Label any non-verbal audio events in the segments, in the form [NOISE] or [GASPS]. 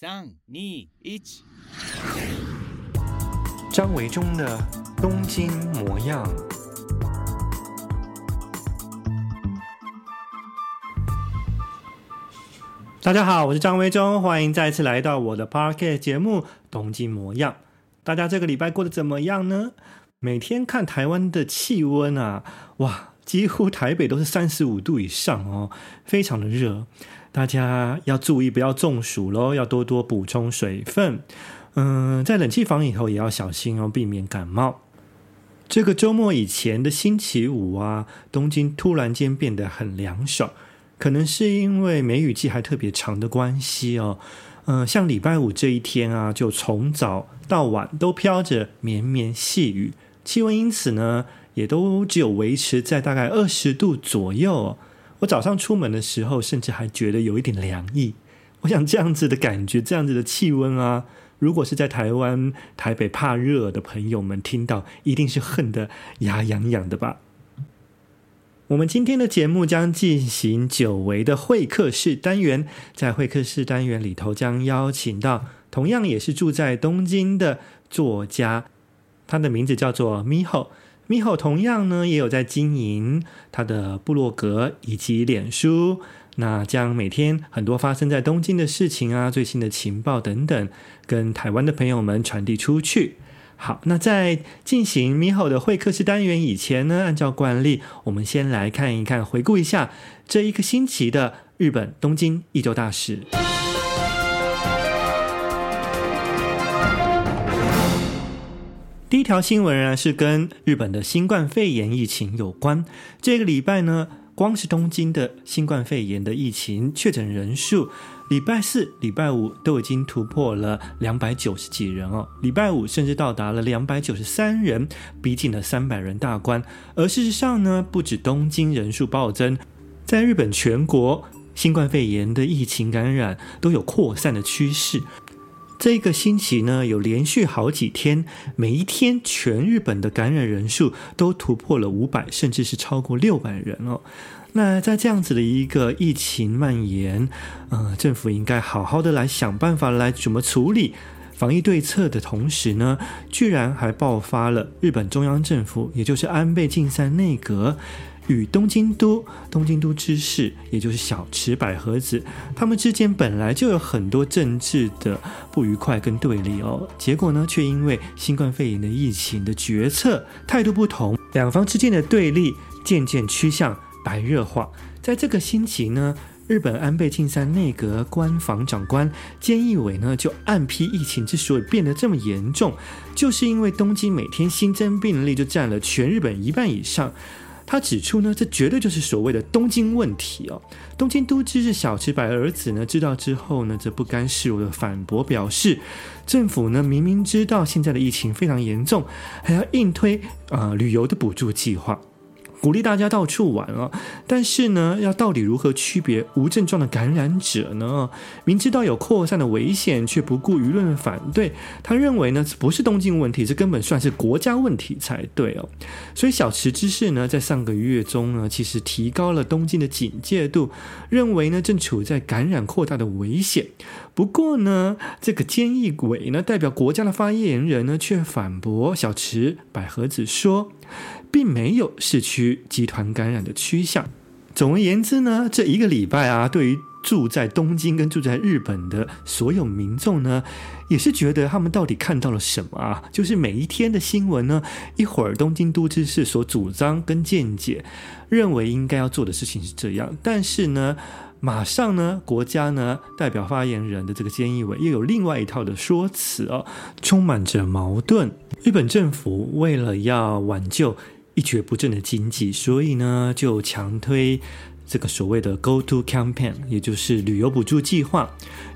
三、二、一。张维中的东京模样。大家好，我是张维中，欢迎再次来到我的 Podcast 节目《东京模样》。大家这个礼拜过得怎么样呢？每天看台湾的气温啊，哇，几乎台北都是三十五度以上哦，非常的热。大家要注意，不要中暑喽，要多多补充水分。嗯，在冷气房以后也要小心哦，避免感冒。这个周末以前的星期五啊，东京突然间变得很凉爽，可能是因为梅雨季还特别长的关系哦。嗯，像礼拜五这一天啊，就从早到晚都飘着绵绵细雨，气温因此呢，也都只有维持在大概二十度左右。我早上出门的时候，甚至还觉得有一点凉意。我想这样子的感觉，这样子的气温啊，如果是在台湾台北怕热的朋友们听到，一定是恨得牙痒痒的吧？我们今天的节目将进行久违的会客室单元，在会客室单元里头，将邀请到同样也是住在东京的作家，他的名字叫做 Miho。米吼同样呢，也有在经营他的部落格以及脸书，那将每天很多发生在东京的事情啊、最新的情报等等，跟台湾的朋友们传递出去。好，那在进行米吼的会客室单元以前呢，按照惯例，我们先来看一看，回顾一下这一个星期的日本东京一周大事。第一条新闻啊，是跟日本的新冠肺炎疫情有关。这个礼拜呢，光是东京的新冠肺炎的疫情确诊人数，礼拜四、礼拜五都已经突破了两百九十几人哦。礼拜五甚至到达了两百九十三人，逼近了三百人大关。而事实上呢，不止东京人数暴增，在日本全国新冠肺炎的疫情感染都有扩散的趋势。这个星期呢，有连续好几天，每一天全日本的感染人数都突破了五百，甚至是超过六百人哦。那在这样子的一个疫情蔓延，呃，政府应该好好的来想办法来怎么处理防疫对策的同时呢，居然还爆发了日本中央政府，也就是安倍晋三内阁。与东京都东京都知事，也就是小池百合子，他们之间本来就有很多政治的不愉快跟对立哦。结果呢，却因为新冠肺炎的疫情的决策态度不同，两方之间的对立渐渐趋向白热化。在这个星期呢，日本安倍晋三内阁官房长官菅义伟呢，就暗批疫情之所以变得这么严重，就是因为东京每天新增病例就占了全日本一半以上。他指出呢，这绝对就是所谓的东京问题哦。东京都知事小池百合子呢，知道之后呢，则不甘示弱的反驳表示，政府呢明明知道现在的疫情非常严重，还要硬推啊、呃、旅游的补助计划。鼓励大家到处玩啊，但是呢，要到底如何区别无症状的感染者呢？明知道有扩散的危险，却不顾舆论的反对。他认为呢，这不是东京问题，这根本算是国家问题才对哦。所以小池知事呢，在上个月中呢，其实提高了东京的警戒度，认为呢，正处在感染扩大的危险。不过呢，这个菅义伟呢，代表国家的发言人呢，却反驳小池百合子说。并没有市区集团感染的趋向。总而言之呢，这一个礼拜啊，对于住在东京跟住在日本的所有民众呢，也是觉得他们到底看到了什么啊？就是每一天的新闻呢，一会儿东京都知事所主张跟见解，认为应该要做的事情是这样，但是呢，马上呢，国家呢代表发言人的这个菅义伟又有另外一套的说辞哦，充满着矛盾。日本政府为了要挽救一蹶不振的经济，所以呢就强推这个所谓的 Go To Campaign，也就是旅游补助计划。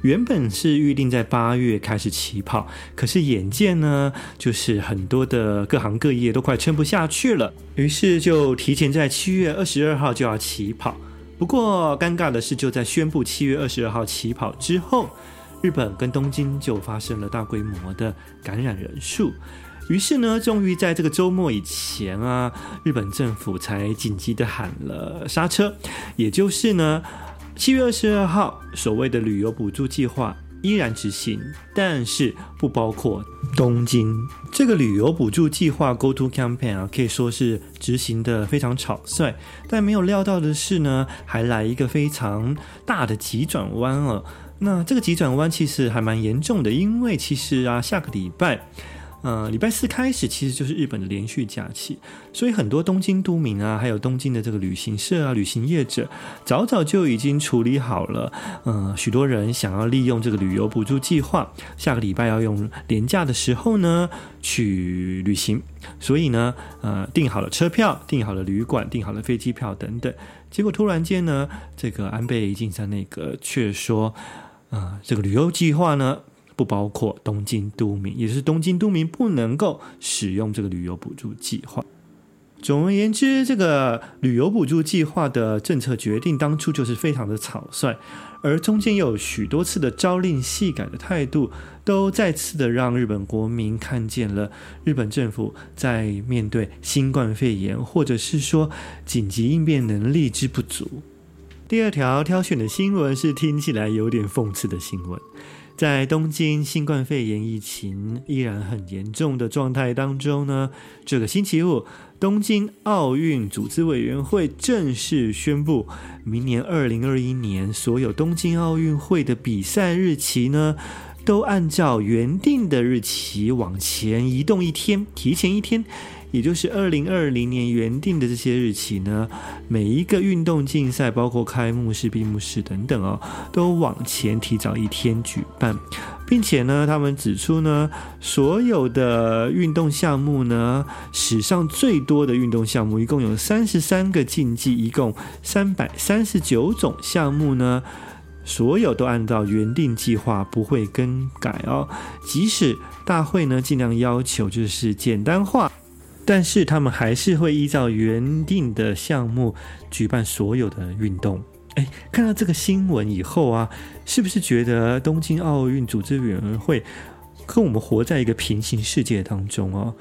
原本是预定在八月开始起跑，可是眼见呢，就是很多的各行各业都快撑不下去了，于是就提前在七月二十二号就要起跑。不过尴尬的是，就在宣布七月二十二号起跑之后，日本跟东京就发生了大规模的感染人数。于是呢，终于在这个周末以前啊，日本政府才紧急的喊了刹车。也就是呢，七月二十二号所谓的旅游补助计划依然执行，但是不包括东京。这个旅游补助计划 Go To Campaign 啊，可以说是执行的非常草率。但没有料到的是呢，还来一个非常大的急转弯了。那这个急转弯其实还蛮严重的，因为其实啊，下个礼拜。呃，礼拜四开始其实就是日本的连续假期，所以很多东京都民啊，还有东京的这个旅行社啊、旅行业者，早早就已经处理好了。呃，许多人想要利用这个旅游补助计划，下个礼拜要用连假的时候呢去旅行，所以呢，呃，订好了车票、订好了旅馆、订好了飞机票等等。结果突然间呢，这个安倍晋三那个却说，啊、这个旅游计划呢。不包括东京都民，也就是东京都民不能够使用这个旅游补助计划。总而言之，这个旅游补助计划的政策决定当初就是非常的草率，而中间有许多次的朝令夕改的态度，都再次的让日本国民看见了日本政府在面对新冠肺炎或者是说紧急应变能力之不足。第二条挑选的新闻是听起来有点讽刺的新闻。在东京新冠肺炎疫情依然很严重的状态当中呢，这个星期五，东京奥运组织委员会正式宣布，明年二零二一年所有东京奥运会的比赛日期呢，都按照原定的日期往前移动一天，提前一天。也就是二零二零年原定的这些日期呢，每一个运动竞赛，包括开幕式、闭幕式等等哦，都往前提早一天举办，并且呢，他们指出呢，所有的运动项目呢，史上最多的运动项目，一共有三十三个竞技，一共三百三十九种项目呢，所有都按照原定计划不会更改哦，即使大会呢尽量要求就是简单化。但是他们还是会依照原定的项目举办所有的运动。哎，看到这个新闻以后啊，是不是觉得东京奥运组织委员会跟我们活在一个平行世界当中哦？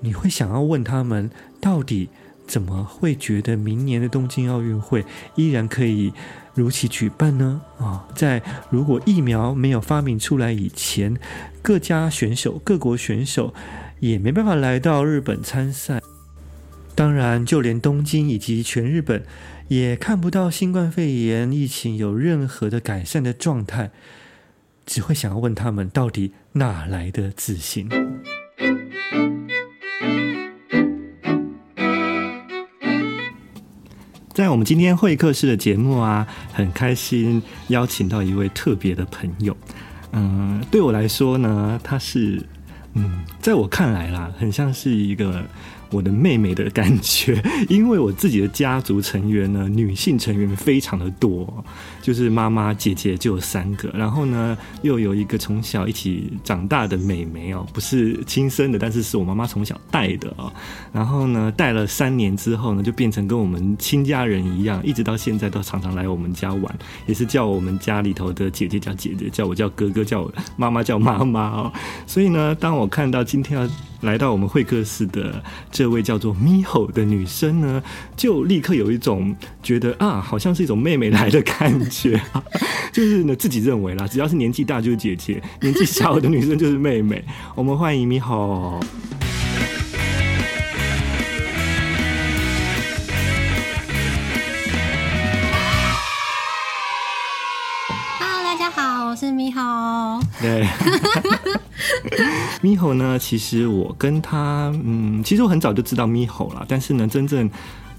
你会想要问他们，到底怎么会觉得明年的东京奥运会依然可以如期举办呢？啊，在如果疫苗没有发明出来以前，各家选手、各国选手。也没办法来到日本参赛，当然，就连东京以及全日本也看不到新冠肺炎疫情有任何的改善的状态，只会想要问他们到底哪来的自信？在我们今天会客室的节目啊，很开心邀请到一位特别的朋友，嗯，对我来说呢，他是。嗯，在我看来啦，很像是一个。我的妹妹的感觉，[LAUGHS] 因为我自己的家族成员呢，女性成员非常的多，就是妈妈、姐姐就有三个，然后呢，又有一个从小一起长大的妹妹哦，不是亲生的，但是是我妈妈从小带的哦。然后呢，带了三年之后呢，就变成跟我们亲家人一样，一直到现在都常常来我们家玩，也是叫我们家里头的姐姐叫姐姐，叫我叫哥哥，叫我妈妈叫妈妈哦。所以呢，当我看到今天要来到我们会客室的这位叫做 Miho 的女生呢，就立刻有一种觉得啊，好像是一种妹妹来的感觉，[LAUGHS] 就是呢自己认为啦，只要是年纪大就是姐姐，年纪小的女生就是妹妹。[LAUGHS] 我们欢迎 Miho。Hello，大家好，我是 Miho。对。[LAUGHS] [LAUGHS] 咪猴呢？其实我跟他，嗯，其实我很早就知道咪猴了，但是呢，真正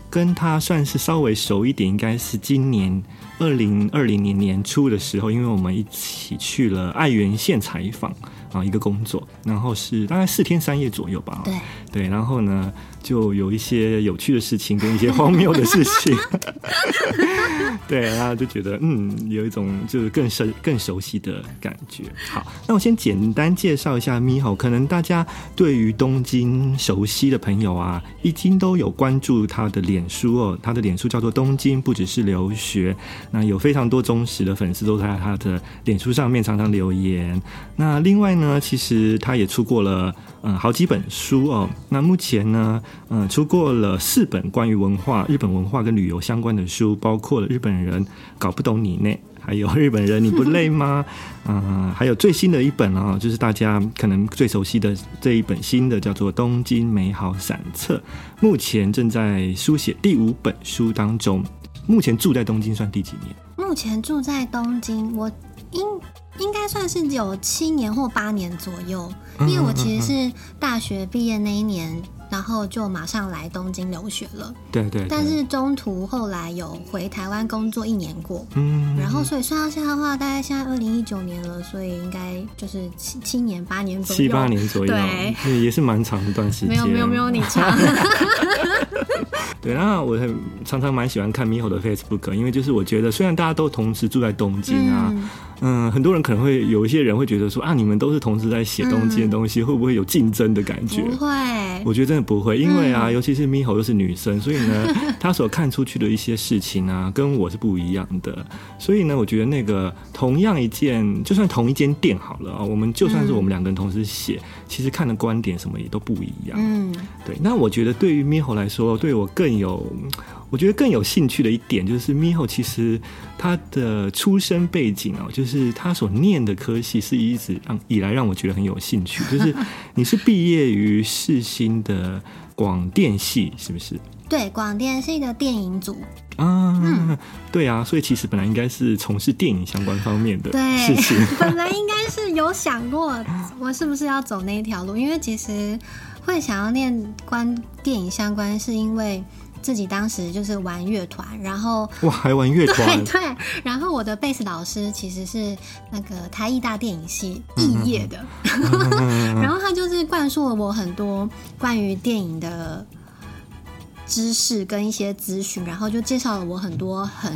跟他算是稍微熟一点，应该是今年二零二零年年初的时候，因为我们一起去了爱媛县采访啊，一个工作，然后是大概四天三夜左右吧。对对，然后呢，就有一些有趣的事情跟一些荒谬的事情。[LAUGHS] 对，然后就觉得嗯，有一种就是更熟、更熟悉的感觉。好，那我先简单介绍一下 Miho。可能大家对于东京熟悉的朋友啊，已经都有关注他的脸书哦。他的脸书叫做“东京不只是留学”，那有非常多忠实的粉丝都在他的脸书上面常常留言。那另外呢，其实他也出过了嗯好几本书哦。那目前呢，嗯出过了四本关于文化、日本文化跟旅游相关的书，包括了日本。人搞不懂你呢，还有日本人你不累吗？嗯、[LAUGHS] 还有最新的一本啊、哦，就是大家可能最熟悉的这一本新的叫做《东京美好散册》，目前正在书写第五本书当中。目前住在东京算第几年？目前住在东京，我应应该算是有七年或八年左右，因为我其实是大学毕业那一年。然后就马上来东京留学了，对，对对。但是中途后来有回台湾工作一年过，嗯。然后所以算到现在的话，大概现在二零一九年了，所以应该就是七七年八年左右，七八年左右，对，也是蛮长一段时间。没有没有没有你长。[LAUGHS] 对，那我很常常蛮喜欢看 Miho 的 Facebook，因为就是我觉得虽然大家都同时住在东京啊。嗯嗯，很多人可能会有一些人会觉得说啊，你们都是同时在写东西的东西，嗯、会不会有竞争的感觉？不会，我觉得真的不会，因为啊，嗯、尤其是 Miho 又是女生，所以呢，[LAUGHS] 她所看出去的一些事情啊，跟我是不一样的。所以呢，我觉得那个同样一件，就算同一间店好了啊，我们就算是我们两个人同时写，嗯、其实看的观点什么也都不一样。嗯，对。那我觉得对于 Miho 来说，对我更有。我觉得更有兴趣的一点就是，Miho 其实他的出生背景哦，就是他所念的科系是一直让以来让我觉得很有兴趣。就是你是毕业于世新的广电系，是不是？对，广电系的电影组啊，嗯，对啊，所以其实本来应该是从事电影相关方面的事情。对，[LAUGHS] [LAUGHS] 本来应该是有想过我是不是要走那一条路，因为其实会想要念关电影相关，是因为。自己当时就是玩乐团，然后哇，还玩乐团？对对。然后我的贝斯老师其实是那个台艺大电影系毕业的，嗯、[LAUGHS] 然后他就是灌输了我很多关于电影的知识跟一些资讯，然后就介绍了我很多很。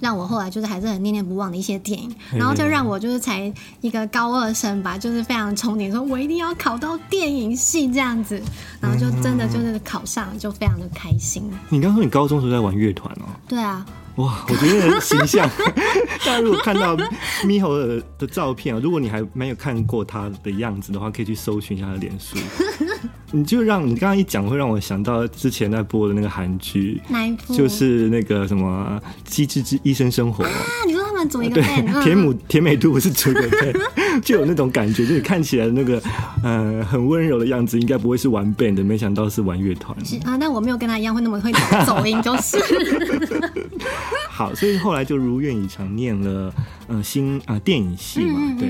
让我后来就是还是很念念不忘的一些电影，然后就让我就是才一个高二生吧，就是非常憧憬，说我一定要考到电影系这样子，然后就真的就是考上了，就非常的开心。你刚说你高中时候在玩乐团哦？对啊。哇，我觉得很形象。[LAUGHS] 大家如果看到 Miho 的的照片啊，如果你还没有看过他的样子的话，可以去搜寻一下他的脸书。[LAUGHS] 你就让你刚刚一讲，会让我想到之前在播的那个韩剧？就是那个什么《机智之医生生活》啊。你说他们组一个 band，对，田母田美度是组一个 band，[LAUGHS] [LAUGHS] 就有那种感觉，就是看起来那个呃很温柔的样子，应该不会是玩 band 的，没想到是玩乐团。啊，但我没有跟他一样会那么会走音，就是。[LAUGHS] 好，所以后来就如愿以偿念了呃新啊、呃、电影系嘛，嗯嗯嗯对。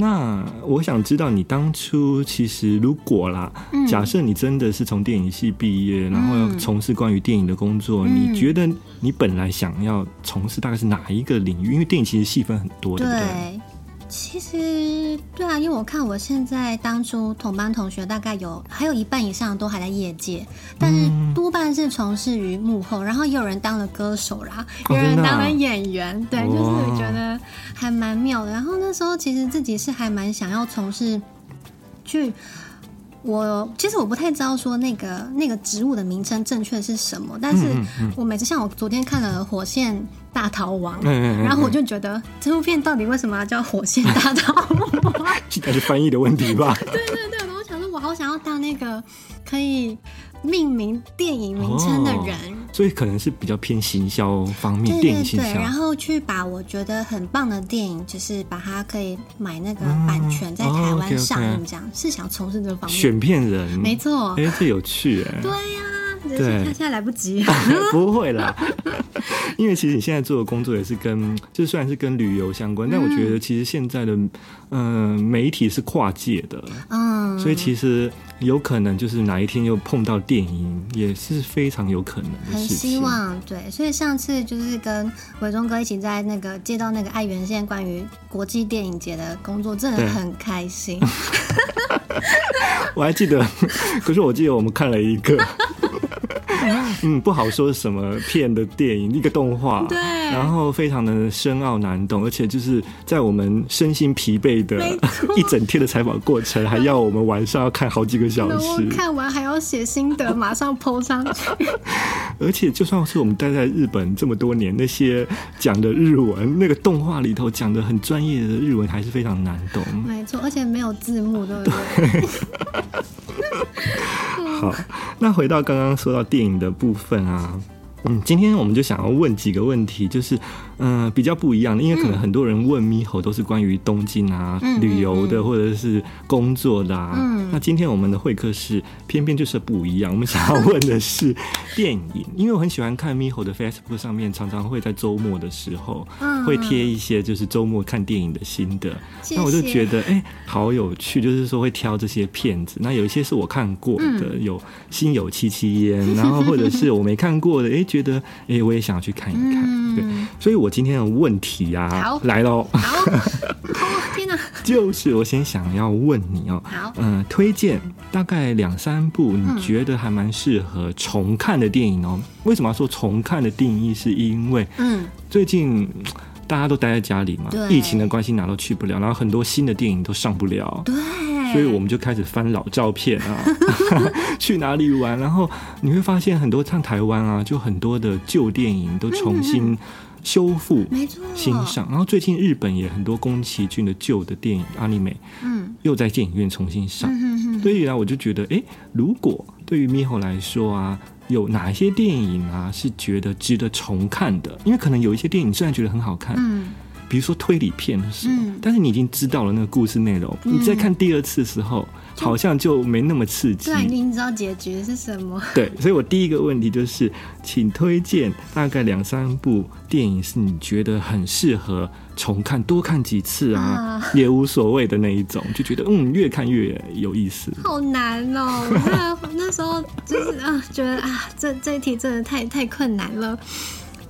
那我想知道你当初其实如果啦，嗯、假设你真的是从电影系毕业，然后要从事关于电影的工作，嗯、你觉得你本来想要从事大概是哪一个领域？因为电影其实细分很多，对不对？对其实对啊，因为我看我现在当初同班同学大概有还有一半以上都还在业界，但是多半是从事于幕后，然后也有人当了歌手啦，有人当了演员，对，就是我觉得还蛮妙的。然后那时候其实自己是还蛮想要从事去。我其实我不太知道说那个那个植物的名称正确是什么，但是我每次像我昨天看了《火线大逃亡》，然后我就觉得这部片到底为什么要叫《火线大逃亡》？[LAUGHS] 还是翻译的问题吧？[LAUGHS] 对对对，我想说，我好想要当那个可以。命名电影名称的人，哦，所以可能是比较偏行销方面，对对对，电影行销，然后去把我觉得很棒的电影，就是把它可以买那个版权，在台湾上映，这样，嗯哦、okay, okay 是想从事这个方面。选片人，没错，哎，这有趣哎，对呀、啊。对，他现在来不及。[LAUGHS] 不会啦，因为其实你现在做的工作也是跟，就虽然是跟旅游相关，嗯、但我觉得其实现在的嗯、呃、媒体是跨界的，嗯，所以其实有可能就是哪一天又碰到电影，也是非常有可能的。很希望对，所以上次就是跟伟忠哥一起在那个接到那个爱媛县关于国际电影节的工作，真的很开心。[LAUGHS] 我还记得，可是我记得我们看了一个。[LAUGHS] 嗯，不好说什么片的电影，一个动画，对，然后非常的深奥难懂，而且就是在我们身心疲惫的 [LAUGHS] 一整天的采访过程，还要我们晚上要看好几个小时，[LAUGHS] 看完还要写心得，马上 po 上去。而且就算是我们待在日本这么多年，那些讲的日文，那个动画里头讲的很专业的日文，还是非常难懂。没错，而且没有字幕，对不对？好，那回到刚刚说到电影的部分啊，嗯，今天我们就想要问几个问题，就是嗯、呃、比较不一样的，因为可能很多人问猕猴都是关于东京啊、嗯、旅游的，或者是工作的啊。嗯，那今天我们的会客室偏偏就是不一样，[LAUGHS] 我们想要问的是电影，因为我很喜欢看猕猴的 Facebook 上面，常常会在周末的时候会贴一些就是周末看电影的心得。谢谢。那我就觉得哎、欸，好有趣，就是说会挑这些片子。那有一些是我看过的，嗯、有心有戚戚焉，然后或者是我没看过的，哎、欸，觉得哎、欸，我也想要去看一看。嗯、对，所以我今天的问题啊，好来喽。[LAUGHS] 好，天哪！就是我先想要问你哦、喔，好，嗯、呃，推荐大概两三部你觉得还蛮适合重看的电影哦、喔。嗯、为什么要说重看的定义？是因为嗯，最近。大家都待在家里嘛，疫情的关系哪都去不了，然后很多新的电影都上不了，对，所以我们就开始翻老照片啊，[LAUGHS] [LAUGHS] 去哪里玩？然后你会发现很多像台湾啊，就很多的旧电影都重新修复、没错，欣赏。然后最近日本也很多宫崎骏的旧的电影阿尼美，嗯，又在电影院重新上，嗯、所以呢，我就觉得，哎，如果对于猕猴来说啊。有哪一些电影啊是觉得值得重看的？因为可能有一些电影虽然觉得很好看，嗯，比如说推理片的是，嗯，但是你已经知道了那个故事内容，嗯、你再看第二次的时候，好像就没那么刺激。对，已经知道结局是什么。对，所以我第一个问题就是，请推荐大概两三部电影是你觉得很适合。重看多看几次啊，啊也无所谓的那一种，就觉得嗯，越看越有意思。好难哦！我那那时候就是啊，觉得啊，这这一题真的太太困难了。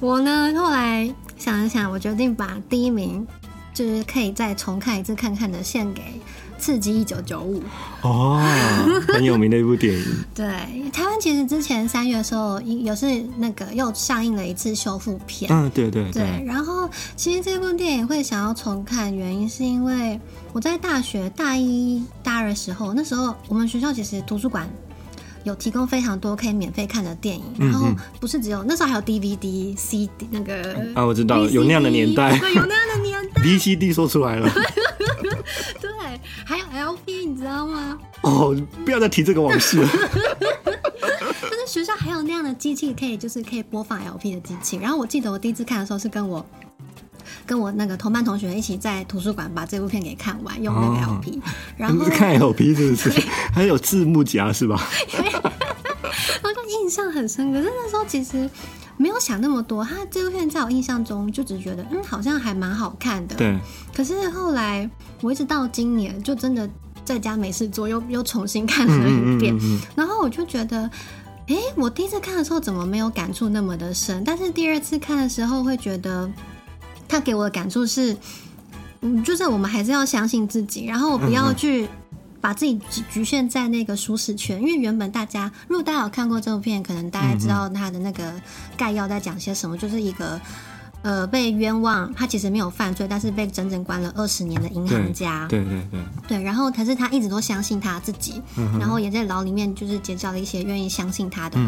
我呢后来想一想，我决定把第一名就是可以再重看一次看看的献给。刺激一九九五哦，很有名的一部电影。[LAUGHS] 对，台湾其实之前三月的时候，有是那个又上映了一次修复片。嗯，对对对，对。然后，其实这部电影会想要重看，原因是因为我在大学大一、大二的时候，那时候我们学校其实图书馆有提供非常多可以免费看的电影，然后不是只有那时候还有 DVD、CD 那个啊，我知道了，有那样的年代，对，有那样的年代，[LAUGHS] VCD 说出来了。[LAUGHS] 对，还有 LP，你知道吗？哦，不要再提这个往事了。[LAUGHS] 就是学校还有那样的机器，可以就是可以播放 LP 的机器。然后我记得我第一次看的时候，是跟我跟我那个同班同学一起在图书馆把这部片给看完，用那个 LP。哦、然后看 LP 是不是？对 [LAUGHS] 还有字幕夹是吧？[LAUGHS] 我就印象很深刻。可是那时候其实。没有想那么多，他这部片在我印象中就只觉得，嗯，好像还蛮好看的。对。可是后来，我一直到今年，就真的在家没事做，又又重新看了一遍。嗯嗯嗯嗯，然后我就觉得，哎，我第一次看的时候怎么没有感触那么的深？但是第二次看的时候，会觉得他给我的感触是，嗯，就是我们还是要相信自己，然后不要去。把自己局限在那个舒适圈，因为原本大家，如果大家有看过这部片，可能大家知道他的那个概要在讲些什么，就是一个。呃，被冤枉，他其实没有犯罪，但是被整整关了二十年的银行家。对对对。对，然后可是他一直都相信他自己，嗯、然后也在牢里面就是结交了一些愿意相信他的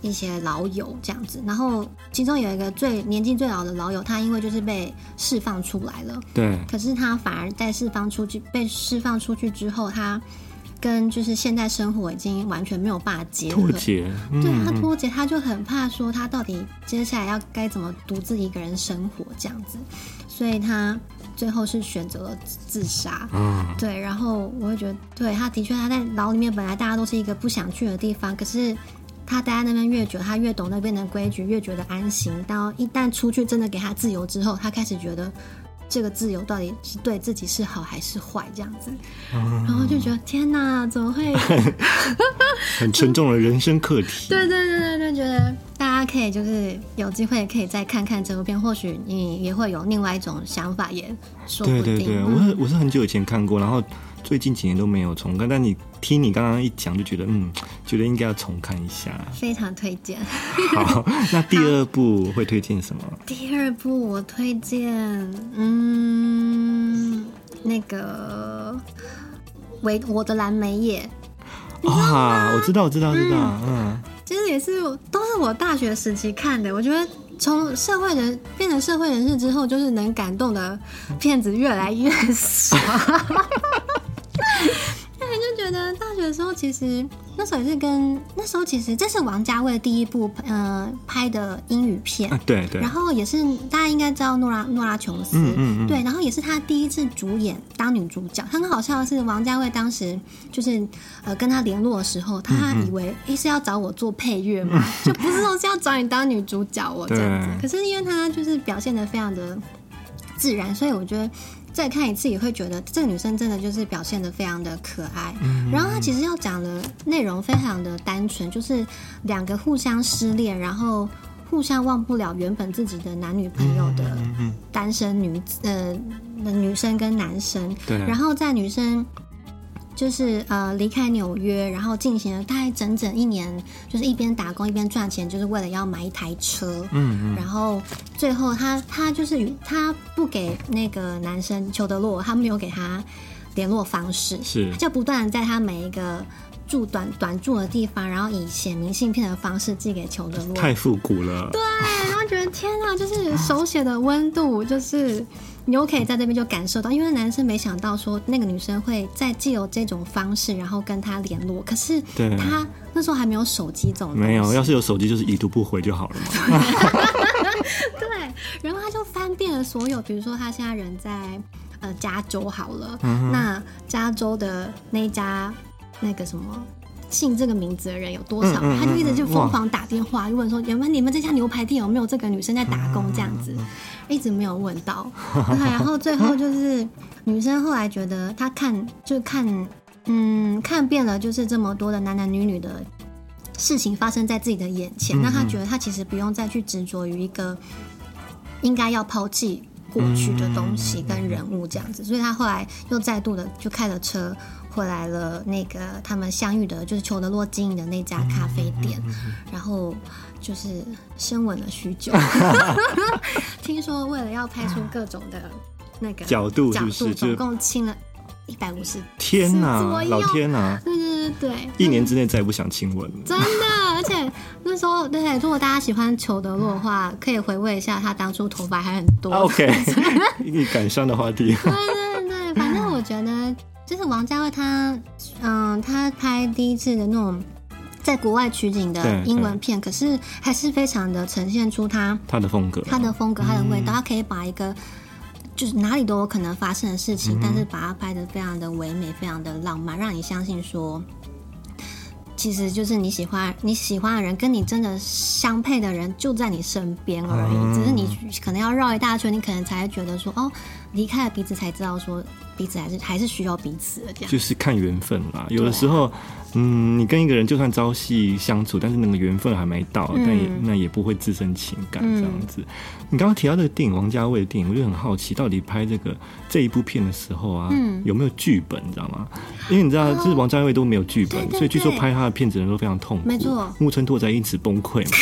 一些老友这样子。然后其中有一个最年纪最老的老友，他因为就是被释放出来了。对。可是他反而在释放出去被释放出去之后，他。跟就是现在生活已经完全没有办法结合，脱节，嗯、对他脱节，他就很怕说他到底接下来要该怎么独自一个人生活这样子，所以他最后是选择了自杀。嗯，对，然后我会觉得，对，他的确他在牢里面本来大家都是一个不想去的地方，可是他待在那边越久，他越懂那边的规矩，越觉得安心。到一旦出去真的给他自由之后，他开始觉得。这个自由到底是对自己是好还是坏？这样子，嗯、然后就觉得天哪，怎么会 [LAUGHS] 很沉重的人生课题？[LAUGHS] 对对对对对，觉得大家可以就是有机会可以再看看这部片，或许你也会有另外一种想法，也说不定。对对对，我是我是很久以前看过，然后。最近几年都没有重看，但你听你刚刚一讲，就觉得嗯，觉得应该要重看一下，非常推荐。好，那第二部会推荐什么？第二部我推荐，嗯，那个《为我的蓝莓叶》啊，我知道，我知道，知道，嗯，嗯其实也是都是我大学时期看的，我觉得。从社会人变成社会人士之后，就是能感动的片子越来越少。[LAUGHS] [LAUGHS] 那你就觉得大学的时候，其实那时候也是跟那时候其实这是王家卫第一部呃拍的英语片，啊、对对。然后也是大家应该知道诺拉诺拉琼斯，嗯嗯，嗯对，然后也是他第一次主演当女主角。很好笑的是，王家卫当时就是呃跟他联络的时候，他以为诶是要找我做配乐嘛，嗯、[LAUGHS] 就不是说是要找你当女主角哦这样子。可是因为他就是表现的非常的自然，所以我觉得。再看一次也会觉得这个女生真的就是表现的非常的可爱，嗯、然后她其实要讲的内容非常的单纯，就是两个互相失恋，然后互相忘不了原本自己的男女朋友的单身女呃女生跟男生，对，然后在女生。就是呃离开纽约，然后进行了大概整整一年，就是一边打工一边赚钱，就是为了要买一台车。嗯嗯。然后最后他他就是他不给那个男生裘德洛，他没有给他联络方式，是就不断在他每一个住短短住的地方，然后以写明信片的方式寄给裘德洛。太复古了。对，然后觉得天哪，就是手写的温度，就是。你又可以在这边就感受到，因为男生没想到说那个女生会在借由这种方式，然后跟他联络。可是他那时候还没有手机这种。没有，要是有手机就是已读不回就好了嘛。[LAUGHS] 对，然后他就翻遍了所有，比如说他现在人在呃加州好了，嗯、那加州的那家那个什么。姓这个名字的人有多少？他就一直就疯狂打电话，就问说：“有没有你们这家牛排店有没有这个女生在打工？”这样子，一直没有问到。[LAUGHS] 对，然后最后就是女生后来觉得她看就看，嗯，看遍了就是这么多的男男女女的事情发生在自己的眼前，那她觉得她其实不用再去执着于一个应该要抛弃过去的东西跟人物这样子，所以她后来又再度的就开了车。回来了，那个他们相遇的，就是裘德洛经营的那家咖啡店，嗯嗯嗯、然后就是深吻了许久。[LAUGHS] 听说为了要拍出各种的那个角度，角度，总共亲了一百五十。天哪，老天呐！对对对对，一年之内再也不想亲吻了。真的，而且那时候，对，如果大家喜欢裘德洛的话，可以回味一下他当初头发还很多。OK，[LAUGHS] 一个感伤的话题。[LAUGHS] 对对对，反正我觉得。就是王家卫他，嗯、呃，他拍第一次的那种在国外取景的英文片，可是还是非常的呈现出他他的风格，他的风格，他的味道。嗯、他可以把一个就是哪里都有可能发生的事情，嗯、但是把它拍得非常的唯美，非常的浪漫，让你相信说，其实就是你喜欢你喜欢的人，跟你真的相配的人就在你身边而已。嗯、只是你可能要绕一大圈，你可能才会觉得说，哦，离开了彼此才知道说。彼此还是还是需要彼此的，这样就是看缘分啦。有的时候，嗯，你跟一个人就算朝夕相处，但是那个缘分还没到，嗯、但也那也不会滋生情感这样子。嗯、你刚刚提到这个电影，王家卫的电影，我就很好奇，到底拍这个这一部片的时候啊，嗯、有没有剧本？你知道吗？因为你知道，就是王家卫都没有剧本，哦、所以据说拍他的片子人都非常痛苦。没错，木村拓哉因此崩溃嘛。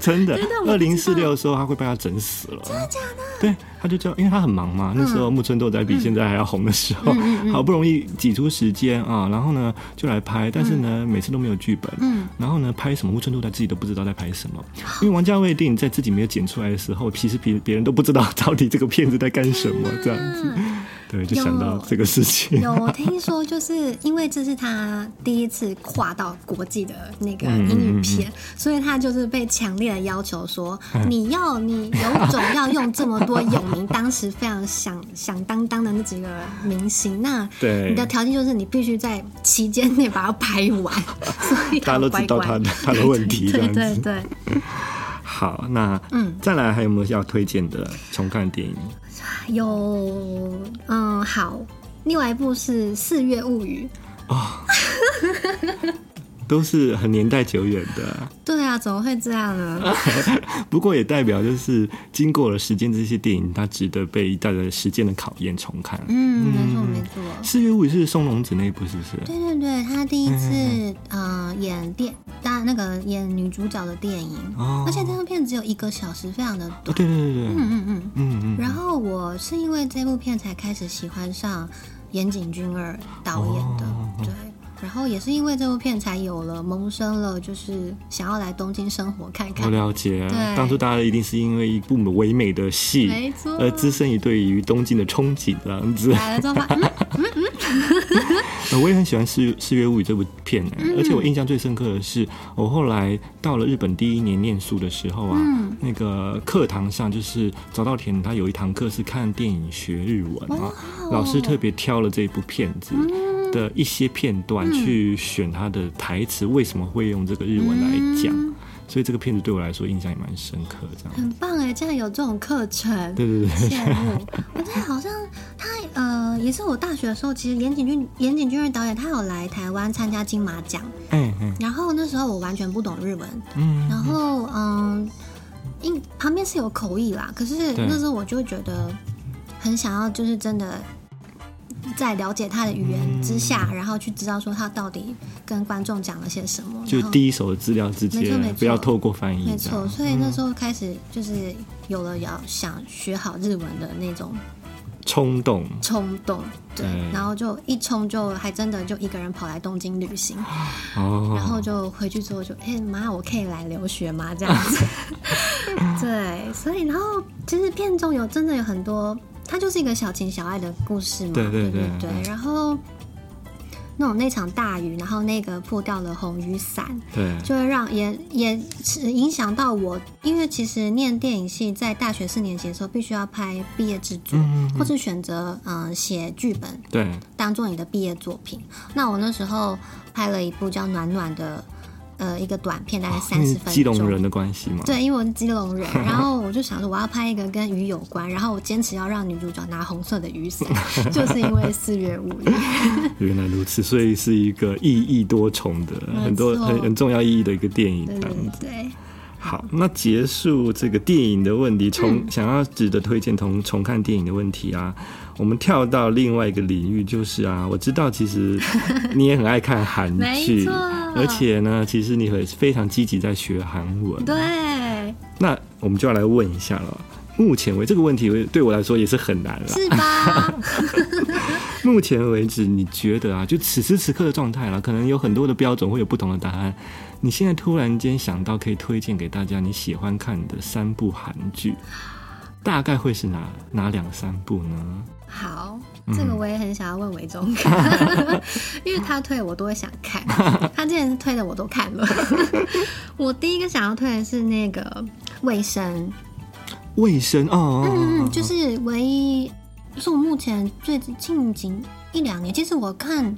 真的，[LAUGHS] 二零四六的时候他会被他整死了。真的假的？对。他就叫，因为他很忙嘛，那时候木村拓哉比现在还要红的时候，好不容易挤出时间啊，然后呢就来拍，但是呢每次都没有剧本，然后呢拍什么木村拓哉自己都不知道在拍什么，因为王家卫电影在自己没有剪出来的时候，其实别别人都不知道到底这个片子在干什么这样子。对，就想到这个事情。有，有听说，就是因为这是他第一次跨到国际的那个英语片，嗯。嗯嗯、所以他就是被强烈的要求说，嗯、你要你有种要用这么多 [LAUGHS] 有名，当时非常响响当当的那几个明星，那对你的条件就是你必须在期间内把它拍完。[LAUGHS] 所以大家都知道他的他的问题，[LAUGHS] 对对对。好，那嗯，再来还有没有要推荐的重看电影？有，嗯，好，另外一部是《四月物语》哦，都是很年代久远的。对啊，怎么会这样呢？[LAUGHS] 不过也代表就是经过了时间，这些电影它值得被带着时间的考验重看。嗯，没错没错。《四月五日》是松隆子那一部，是不是？对对对，他第一次呃演电，当那个演女主角的电影，而且这部片只有一个小时，非常的短。对对对对，嗯嗯嗯嗯嗯。然后我是因为这部片才开始喜欢上岩井俊二导演的，对。然后也是因为这部片才有了萌生了，就是想要来东京生活看看。我了解，对，当初大家一定是因为一部唯美的戏，没错，而滋生于对于东京的憧憬这样子。来了之后，嗯嗯嗯，[LAUGHS] 我也很喜欢《四月四月物语》这部片，嗯，而且我印象最深刻的是，我后来到了日本第一年念书的时候啊，嗯，那个课堂上就是早稻田他有一堂课是看电影学日文啊，老师特别挑了这部片子的一些片段去选他的台词，为什么会用这个日文来讲。所以这个片子对我来说印象也蛮深刻，这样。很棒哎，竟然有这种课程。对对对，羡慕。[LAUGHS] 我觉得好像他呃，也是我大学的时候，其实岩井俊岩井俊二导演他有来台湾参加金马奖。嗯嗯。然后那时候我完全不懂日文。嗯。然后嗯，因旁边是有口译啦，可是那时候我就觉得很想要，就是真的。在了解他的语言之下，嗯，然后去知道说他到底跟观众讲了些什么，就第一手的资料直接，没错没错，不要透过翻译。没错，所以那时候开始就是有了要想学好日文的那种冲动，冲动，对，然后就一冲就还真的就一个人跑来东京旅行，[SIGHS] 哦，然后就回去之后就，哎妈，我可以来留学吗？这样子，[LAUGHS] 对，所以然后其实片中有真的有很多。它就是一个小情小爱的故事嘛，对对对，然后那种那场大雨，然后那个破掉了红雨伞，对，就会让也也是影响到我，因为其实念电影系在大学四年级的时候，必须要拍毕业制作，嗯、或是选择嗯写剧本，对，当做你的毕业作品。那我那时候拍了一部叫《暖暖》的。呃，一个短片大概三十分钟。基隆人的关系吗？对，因为我是基隆人，[LAUGHS] 然后我就想说我要拍一个跟鱼有关，然后我坚持要让女主角拿红色的雨伞，[LAUGHS] 就是因为四月五日。[LAUGHS] 原来如此，所以是一个意义多重的、很多很很重要意义的一个电影。对对对。好，那结束这个电影的问题，重想要值得推荐同重看电影的问题啊。我们跳到另外一个领域，就是啊，我知道其实 [LAUGHS] 你也很爱看韩剧，而且呢，其实你会非常积极在学韩文。对，那我们就要来问一下了。目前为止这个问题对我来说也是很难了，是吧？[LAUGHS] 目前为止，你觉得啊，就此时此刻的状态了，可能有很多的标准会有不同的答案。你现在突然间想到可以推荐给大家你喜欢看的三部韩剧，大概会是哪哪两三部呢？好，这个我也很想要问伟忠，[LAUGHS] 因为他推我都会想看，他之前推的我都看了。我第一个想要推的是那个《卫生》，卫生哦，嗯嗯，就是唯一，就是我目前最近近一两年，其实我看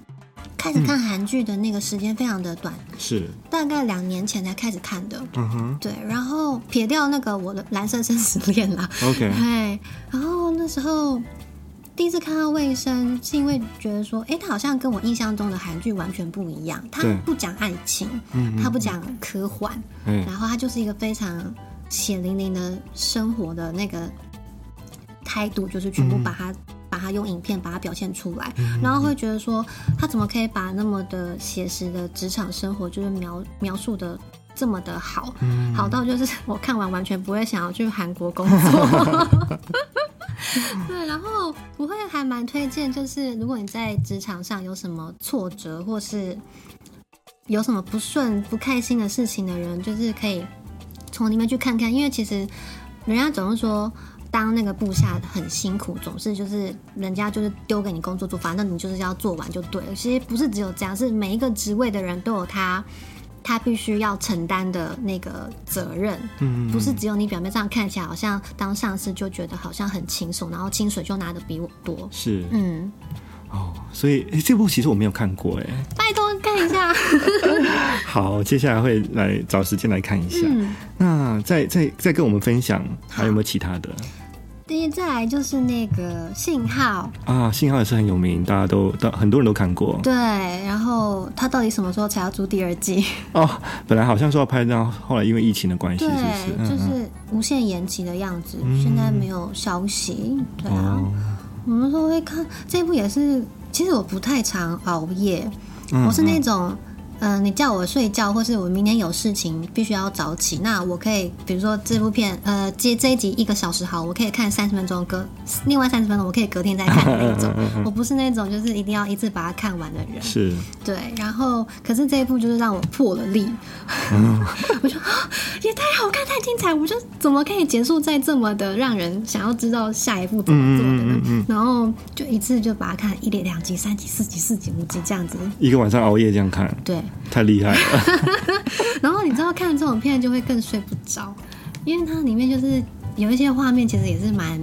开始看韩剧的那个时间非常的短，是大概两年前才开始看的，嗯哼，对，然后撇掉那个我的蓝色生死恋了，OK，对，然后那时候。第一次看到《卫生》，是因为觉得说，哎、欸，他好像跟我印象中的韩剧完全不一样。他不讲爱情，他不讲科幻，然后他就是一个非常血淋淋的生活的那个态度，就是全部把它把它用影片把它表现出来，然后会觉得说，他怎么可以把那么的写实的职场生活，就是描描述的这么的好，好到就是我看完完全不会想要去韩国工作。[LAUGHS] [LAUGHS] 对，然后我会还蛮推荐，就是如果你在职场上有什么挫折，或是有什么不顺、不开心的事情的人，就是可以从里面去看看。因为其实人家总是说，当那个部下很辛苦，总是就是人家就是丢给你工作做，反正你就是要做完就对了。其实不是只有这样，是每一个职位的人都有他。他必须要承担的那个责任，嗯，不是只有你表面上看起来好像当上司就觉得好像很轻松，然后薪水就拿的比我多，是，嗯，哦，所以这部其实我没有看过，哎，拜托看一下。[LAUGHS] 好，接下来会来找时间来看一下。嗯，那再再再跟我们分享，还有没有其他的？再来就是那个信号啊，信号也是很有名，大家都都很多人都看过。对，然后他到底什么时候才要出第二季？[LAUGHS] 哦，本来好像说要拍，但后来因为疫情的关系，是不是？对，就是无限延期的样子，嗯、现在没有消息。对啊，哦、我们说会看这部也是，其实我不太常熬夜，嗯、我是那种嗯、呃，你叫我睡觉，或是我明天有事情必须要早起，那我可以，比如说这部片，呃，接这一集一个小时好，我可以看三十分钟，隔 [LAUGHS] 另外三十分钟我可以隔天再看那种。[LAUGHS] 我不是那种就是一定要一次把它看完的人。是。对，然后可是这一部就是让我破了例，嗯、[LAUGHS] 我说 [GASPS] 也太好看，太精彩，我就怎么可以结束在这么的让人想要知道下一步怎么做的呢？嗯嗯嗯嗯、然后就一次就把它看一连两集、三集、四集、四集、五集这样子，一个晚上熬夜这样看。对。太厉害了，[LAUGHS] 然后你知道看这种片就会更睡不着，因为它里面就是有一些画面，其实也是蛮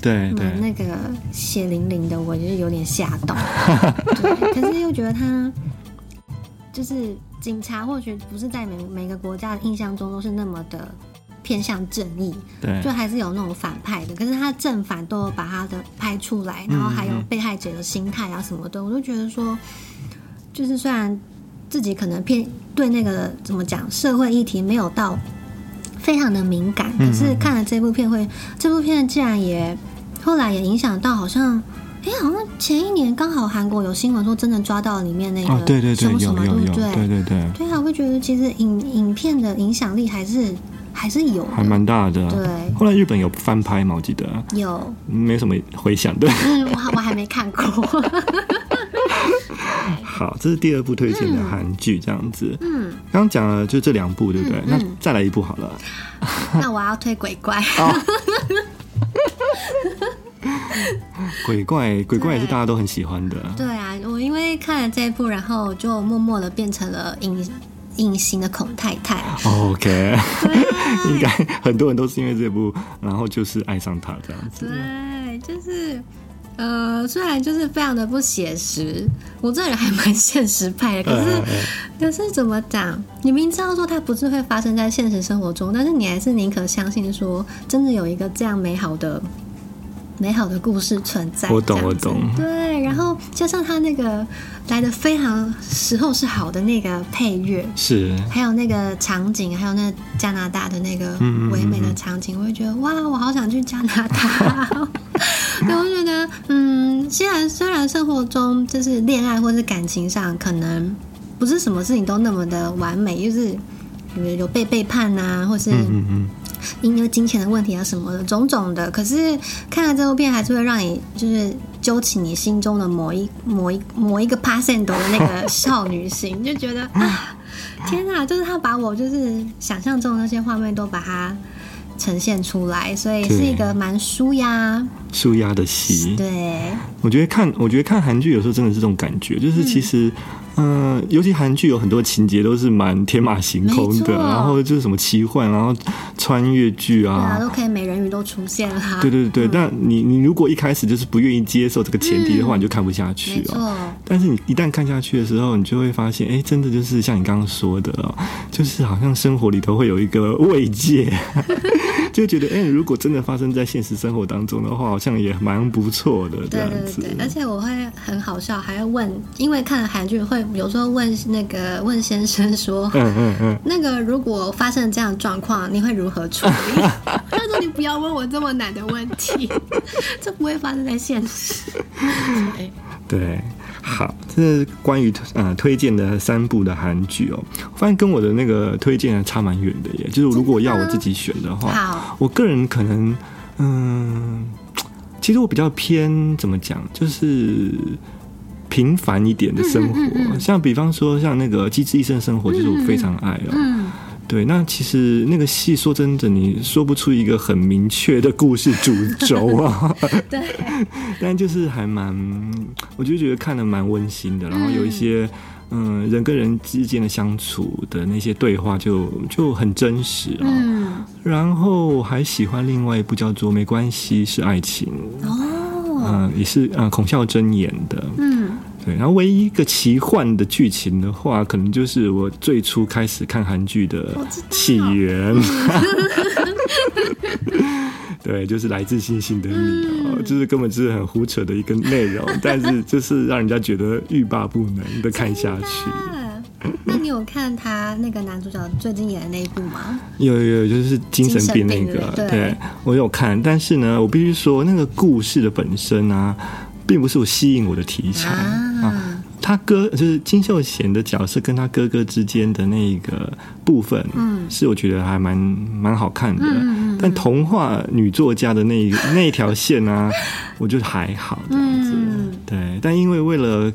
对对那个血淋淋的，我就是有点吓到。[LAUGHS] 对，可是又觉得他就是警察，或许不是在每每个国家的印象中都是那么的偏向正义，对，就还是有那种反派的。可是他正反都有把他的拍出来，然后还有被害者的心态啊什么的，嗯嗯，我都觉得说，就是虽然。自己可能偏对那个怎么讲社会议题没有到非常的敏感，可是看了这部片会，这部片竟然也后来也影响到，好像哎，好像前一年刚好韩国有新闻说真的抓到里面那个对对对什么什么，对不对？对对对，对啊，会觉得其实影影片的影响力还是还是有，还蛮大的。对，后来日本有翻拍吗？我记得有，没什么回响。对，嗯，我我还没看过。[LAUGHS] 好，这是第二部推荐的韩剧，这样子。嗯，刚刚讲了就这两部，对不对？那再来一部好了。[LAUGHS] 那我要推鬼怪。鬼怪，鬼怪也是大家都很喜欢的。对啊，我因为看了这一部，然后就默默的变成了隐隐形的孔太太。OK，[LAUGHS] 应该很多人都是因为这部，然后就是爱上他这样子。对，就是。呃，虽然就是非常的不写实，我这人还蛮 [LAUGHS] 现实派的，可是，可是怎么讲？你明知道说它不是会发生在现实生活中，但是你还是宁可相信说，真的有一个这样美好的。美好的故事存在，我懂我懂。对，然后加上他那个来的非常时候是好的那个配乐，是，还有那个场景，还有那加拿大的那个唯美的场景，嗯嗯嗯，我会觉得哇，我好想去加拿大。[LAUGHS] 对，我觉得嗯，虽然虽然生活中就是恋爱或是感情上，可能不是什么事情都那么的完美，就是有有被背叛啊，或是嗯嗯嗯。因为金钱的问题啊什么的种种的，可是看了这部片还是会让你就是揪起你心中的某一某一某一个 percent 的那个 [LAUGHS] 少女心，就觉得啊，天哪！就是他把我就是想象中的那些画面都把它呈现出来，所以是一个蛮舒压舒压的戏。对，我觉得看我觉得看韩剧有时候真的是这种感觉，就是其实。嗯嗯，尤其韩剧有很多情节都是蛮天马行空的，然后就是什么奇幻，然后穿越剧啊，对啊，都可以美人鱼都出现了。对对对，嗯、但你你如果一开始就是不愿意接受这个前提的话，嗯、你就看不下去哦。但是你一旦看下去的时候，你就会发现，哎，真的就是像你刚刚说的哦，就是好像生活里头会有一个慰藉。[LAUGHS] [LAUGHS] 就觉得，哎、欸，如果真的发生在现实生活当中的话，好像也蛮不错的。这样子。对对对，而且我会很好笑，还要问，因为看了韩剧，会有时候问那个问先生说，嗯嗯嗯，那个如果发生这样的状况，你会如何处理？[LAUGHS] 他说：“你不要问我这么难的问题，[LAUGHS] 这不会发生在现实。”对。对。好，这是关于呃推荐的三部的韩剧哦。我发现跟我的那个推荐还差蛮远的耶。就是如果要我自己选的话，好，我个人可能嗯，其实我比较偏怎么讲，就是平凡一点的生活。嗯嗯嗯，像比方说像那个《机智医生生活》，就是我非常爱哦。对，那其实那个戏说真的，你说不出一个很明确的故事主轴啊。[LAUGHS] 对，[LAUGHS] 但就是还蛮，我就觉得看的蛮温馨的。然后有一些嗯，嗯，人跟人之间的相处的那些对话就，就就很真实啊。嗯。然后还喜欢另外一部叫做《没关系是爱情》哦，嗯，也是嗯孔孝真演的。嗯。对，然后唯一一个奇幻的剧情的话，可能就是我最初开始看韩剧的起源。[LAUGHS] 对，就是来自星星的你哦，嗯、就是根本就是很胡扯的一个内容，但是就是让人家觉得欲罢不能的看下去。那你有看他那个男主角最近演的那一部吗？有有有，就是精神病那个，对，对我有看，但是呢，我必须说那个故事的本身啊。并不是我吸引我的题材啊，他哥就是金秀贤的角色跟他哥哥之间的那个部分，嗯，是我觉得还蛮蛮好看的。嗯，但童话女作家的那一 [LAUGHS] 那一条线呢、啊，我觉得还好这样子。嗯、对，但因为为了。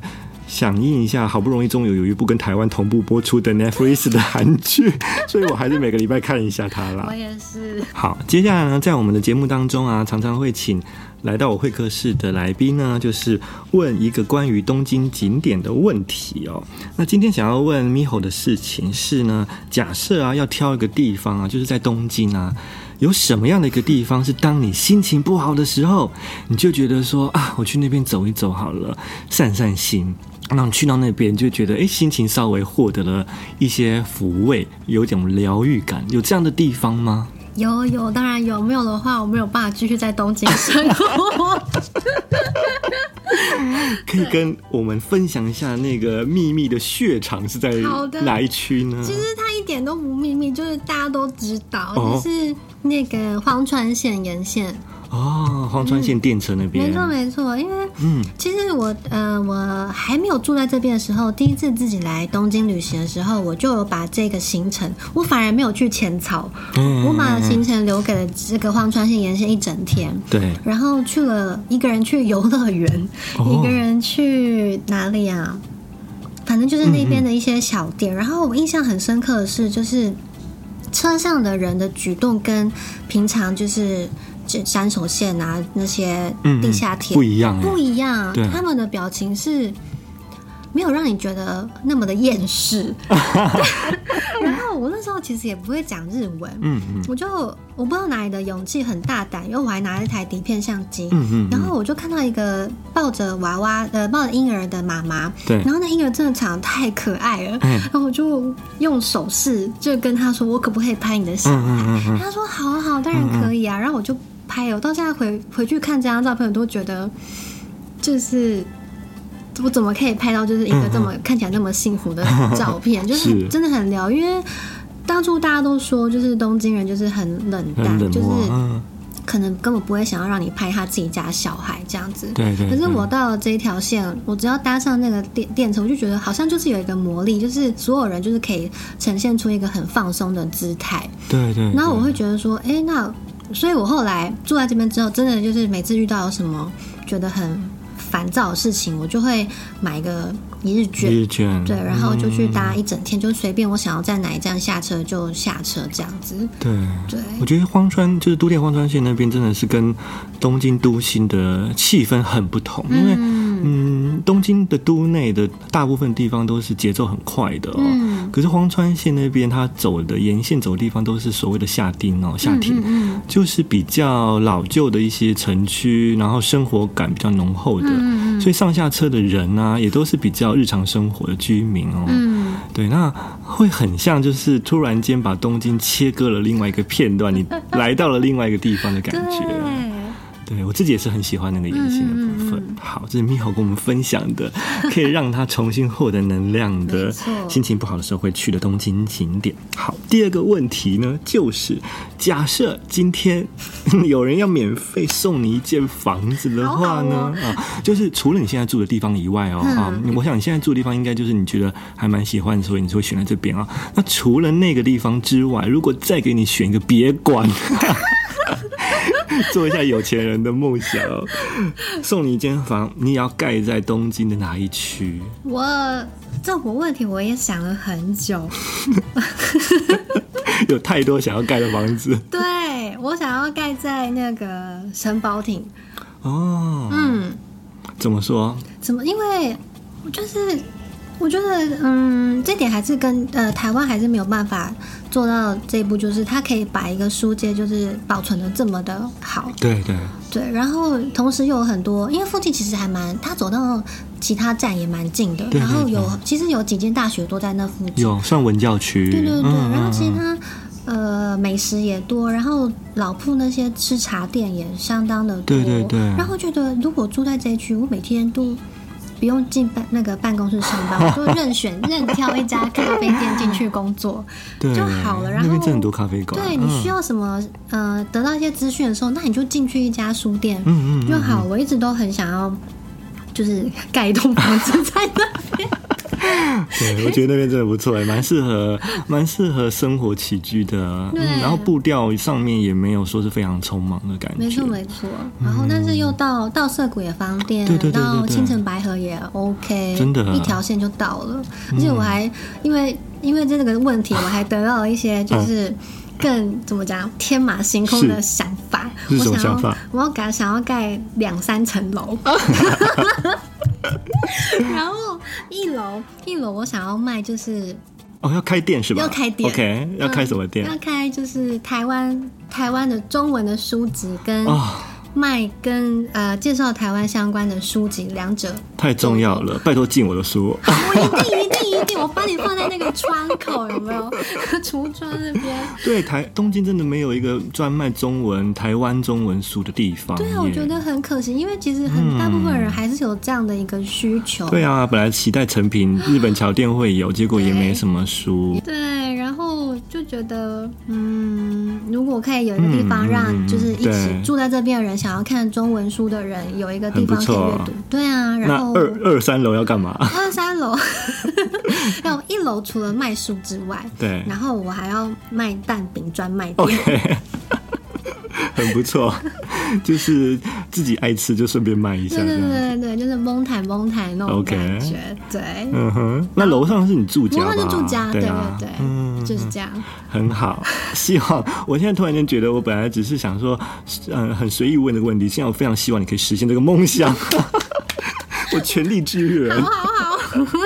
响应一下，好不容易终于有一部跟台湾同步播出的 Netflix 的韩剧，[LAUGHS] 所以我还是每个礼拜看一下它啦。我也是。好，接下来呢，在我们的节目当中啊，常常会请来到我会客室的来宾呢，就是问一个关于东京景点的问题哦。那今天想要问 Miho 的事情是呢，假设啊，要挑一个地方啊，就是在东京啊，有什么样的一个地方是当你心情不好的时候，你就觉得说啊，我去那边走一走好了，散散心。那你去到那边就觉得，哎，心情稍微获得了一些抚慰，有一种疗愈感，有这样的地方吗？[LAUGHS] 有有，当然有。没有的话，我没有办法继续在东京生活。可以跟我们分享一下那个秘密的血场是在哪一区呢？其实它一点都不秘密，就是大家都知道，哦、就是那个荒川线沿线。哦，荒川线电车那边，嗯、没错没错，因为嗯，其实我呃我还没有住在这边的时候，第一次自己来东京旅行的时候，我就有把这个行程，我反而没有去浅草，嗯、我把行程留给了这个荒川线沿线一整天，对，然后去了一个人去游乐园，哦、一个人去哪里啊？反正就是那边的一些小店，嗯、然后我印象很深刻的是，就是车上的人的举动跟平常就是。这山手线啊，那些地下铁、嗯、不一样，不一样。对他们的表情是没有让你觉得那么的厌世。[LAUGHS] 然后我那时候其实也不会讲日文，嗯嗯，我就我不知道哪里的勇气很大胆，因为我还拿了一台底片相机，嗯嗯，然后我就看到一个抱着娃娃呃抱着婴儿的妈妈，对，然后那婴儿真的长得太可爱了，嗯，然后我就用手势就跟他说，我可不可以拍你的小孩？嗯嗯嗯，他说好啊好，当然可以啊，然后我就。拍，我到现在回回去看这张照片，我都觉得就是我怎么可以拍到就是一个这么、嗯、看起来那么幸福的照片，[LAUGHS] 就是真的很疗愈。因为当初大家都说，就是东京人就是很冷淡，冷就是可能根本不会想要让你拍他自己家小孩这样子。对，对对。可是我到了这一条线，我只要搭上那个电电车，我就觉得好像就是有一个魔力，就是所有人就是可以呈现出一个很放松的姿态。对，对对。然后我会觉得说，哎、欸，那。所以我后来住在这边之后，真的就是每次遇到有什么觉得很烦躁的事情，我就会买一个一日券，一日券，对，然后就去搭一整天，嗯、就随便我想要在哪一站下车就下车这样子。对。对，对我觉得荒川就是都电荒川线那边真的是跟东京都心的气氛很不同，因为嗯，东京的都内的大部分地方都是节奏很快的哦，嗯、可是荒川线那边它走的沿线走的地方都是所谓的下町哦，下町，嗯、就是比较老旧的一些城区，然后生活感比较浓厚的。嗯所以上下车的人呢、啊，也都是比较日常生活的居民哦。嗯，对，那会很像就是突然间把东京切割了另外一个片段，你来到了另外一个地方的感觉。[LAUGHS] 对，我自己也是很喜欢那个沿线的部分。嗯、好，这是 Miho 跟我们分享的，可以让他重新获得能量的，心情不好的时候会去的东京景点。好，第二个问题呢，就是假设今天有人要免费送你一间房子的话呢，好好哦、啊，就是除了你现在住的地方以外哦，嗯、啊，我想你现在住的地方应该就是你觉得还蛮喜欢，所以你就会选在这边啊。那除了那个地方之外，如果再给你选一个别馆。[LAUGHS] [LAUGHS] 做一下有钱人的梦想，送你一间房，你也要盖在东京的哪一区？我这个问题我也想了很久，[LAUGHS] 有太多想要盖的房子。[LAUGHS] 对，我想要盖在那个神保町。哦，嗯，怎么说？怎么？因为就是。我觉得，嗯，这点还是跟呃台湾还是没有办法做到这一步，就是它可以把一个书街就是保存的这么的好。对对对，然后同时又有很多，因为附近其实还蛮，它走到其他站也蛮近的。对对对，然后有其实有几间大学都在那附近，有算文教区。对对对，嗯、然后其他呃美食也多，然后老铺那些吃茶店也相当的多。对对对，然后觉得如果住在这一区，我每天都。不用进办那个办公室上班，[LAUGHS] 我就任选任挑一家咖啡店进去工作 [LAUGHS] 就好了。然后那边真很多咖啡馆。对，你需要什么呃，得到一些资讯的时候，那你就进去一家书店，嗯嗯就好。我一直都很想要就是盖一栋房子在那边。[LAUGHS] [LAUGHS] 对，我觉得那边真的不错，蛮适合，蛮适合生活起居的。嗯，然后步调上面也没有说是非常匆忙的感觉。没错没错，然后但是又到到涩谷也方便，对对对，到青城白河也 OK，真的，一条线就到了。而且我还因为因为这个问题，我还得到了一些就是更怎么讲天马行空的想法。是什么想法？我要盖想要盖两三层楼。[LAUGHS] [LAUGHS] 然后一楼一楼我想要卖就是哦，要开店是吧？要开店，OK，要开什么店？要开就是台湾台湾的中文的书籍跟。哦卖跟呃介绍台湾相关的书籍，两者太重要了，拜托进我的书。[LAUGHS] 我一定一定我把你放在那个窗口，[LAUGHS] 有没有？[LAUGHS] 橱窗那边。对，台东京真的没有一个专卖中文台湾中文书的地方。对啊，我觉得很可惜，因为其实很大部分人还是有这样的一个需求。嗯、对啊，本来期待成品日本桥店会有，结果也没什么书。对，然后就觉得，嗯，如果可以有一个地方让就是一起住在这边的人。想要看中文书的人有一个地方可以阅读，对啊。然后二二三楼要干嘛？二三楼，[LAUGHS] 要一楼除了卖书之外，对，然后我还要卖蛋饼专卖店。Okay. 很不错，就是自己爱吃就顺便卖一下。对对对对，就是蒙台蒙台那种感觉。对，嗯哼。那楼上是你住家吗？楼上是住家，对对对，嗯，就是这样。很好，[LAUGHS] 希望我现在突然间觉得，我本来只是想说，嗯，很随意问的问题，现在我非常希望你可以实现这个梦想，[LAUGHS] 我全力支援。好好好。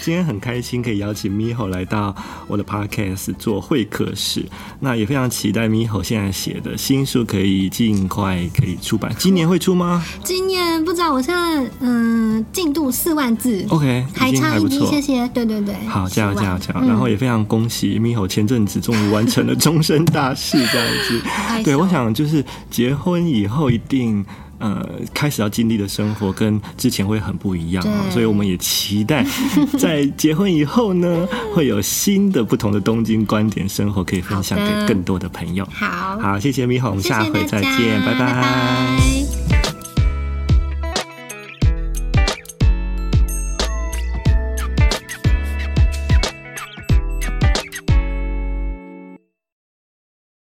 好，今天很开心可以邀请 Miho 来到我的 Podcast 做会客室，那也非常期待 Miho 现在写的新书可以尽快可以出版，今年会出吗？今年不知道，我现在嗯进度四万字，OK，还差一笔，谢谢，对对对，好，加油加油加油，然后也非常恭喜 Miho 前阵子终于完成了终身大事，这样子，[LAUGHS] 对，我想就是结婚以后一定。呃，开始要经历的生活跟之前会很不一样啊，所以我们也期待 [LAUGHS] 在结婚以后呢，[LAUGHS] 会有新的不同的东京观点生活可以分享给更多的朋友。好，好，谢谢我们下回再见，拜拜。拜拜。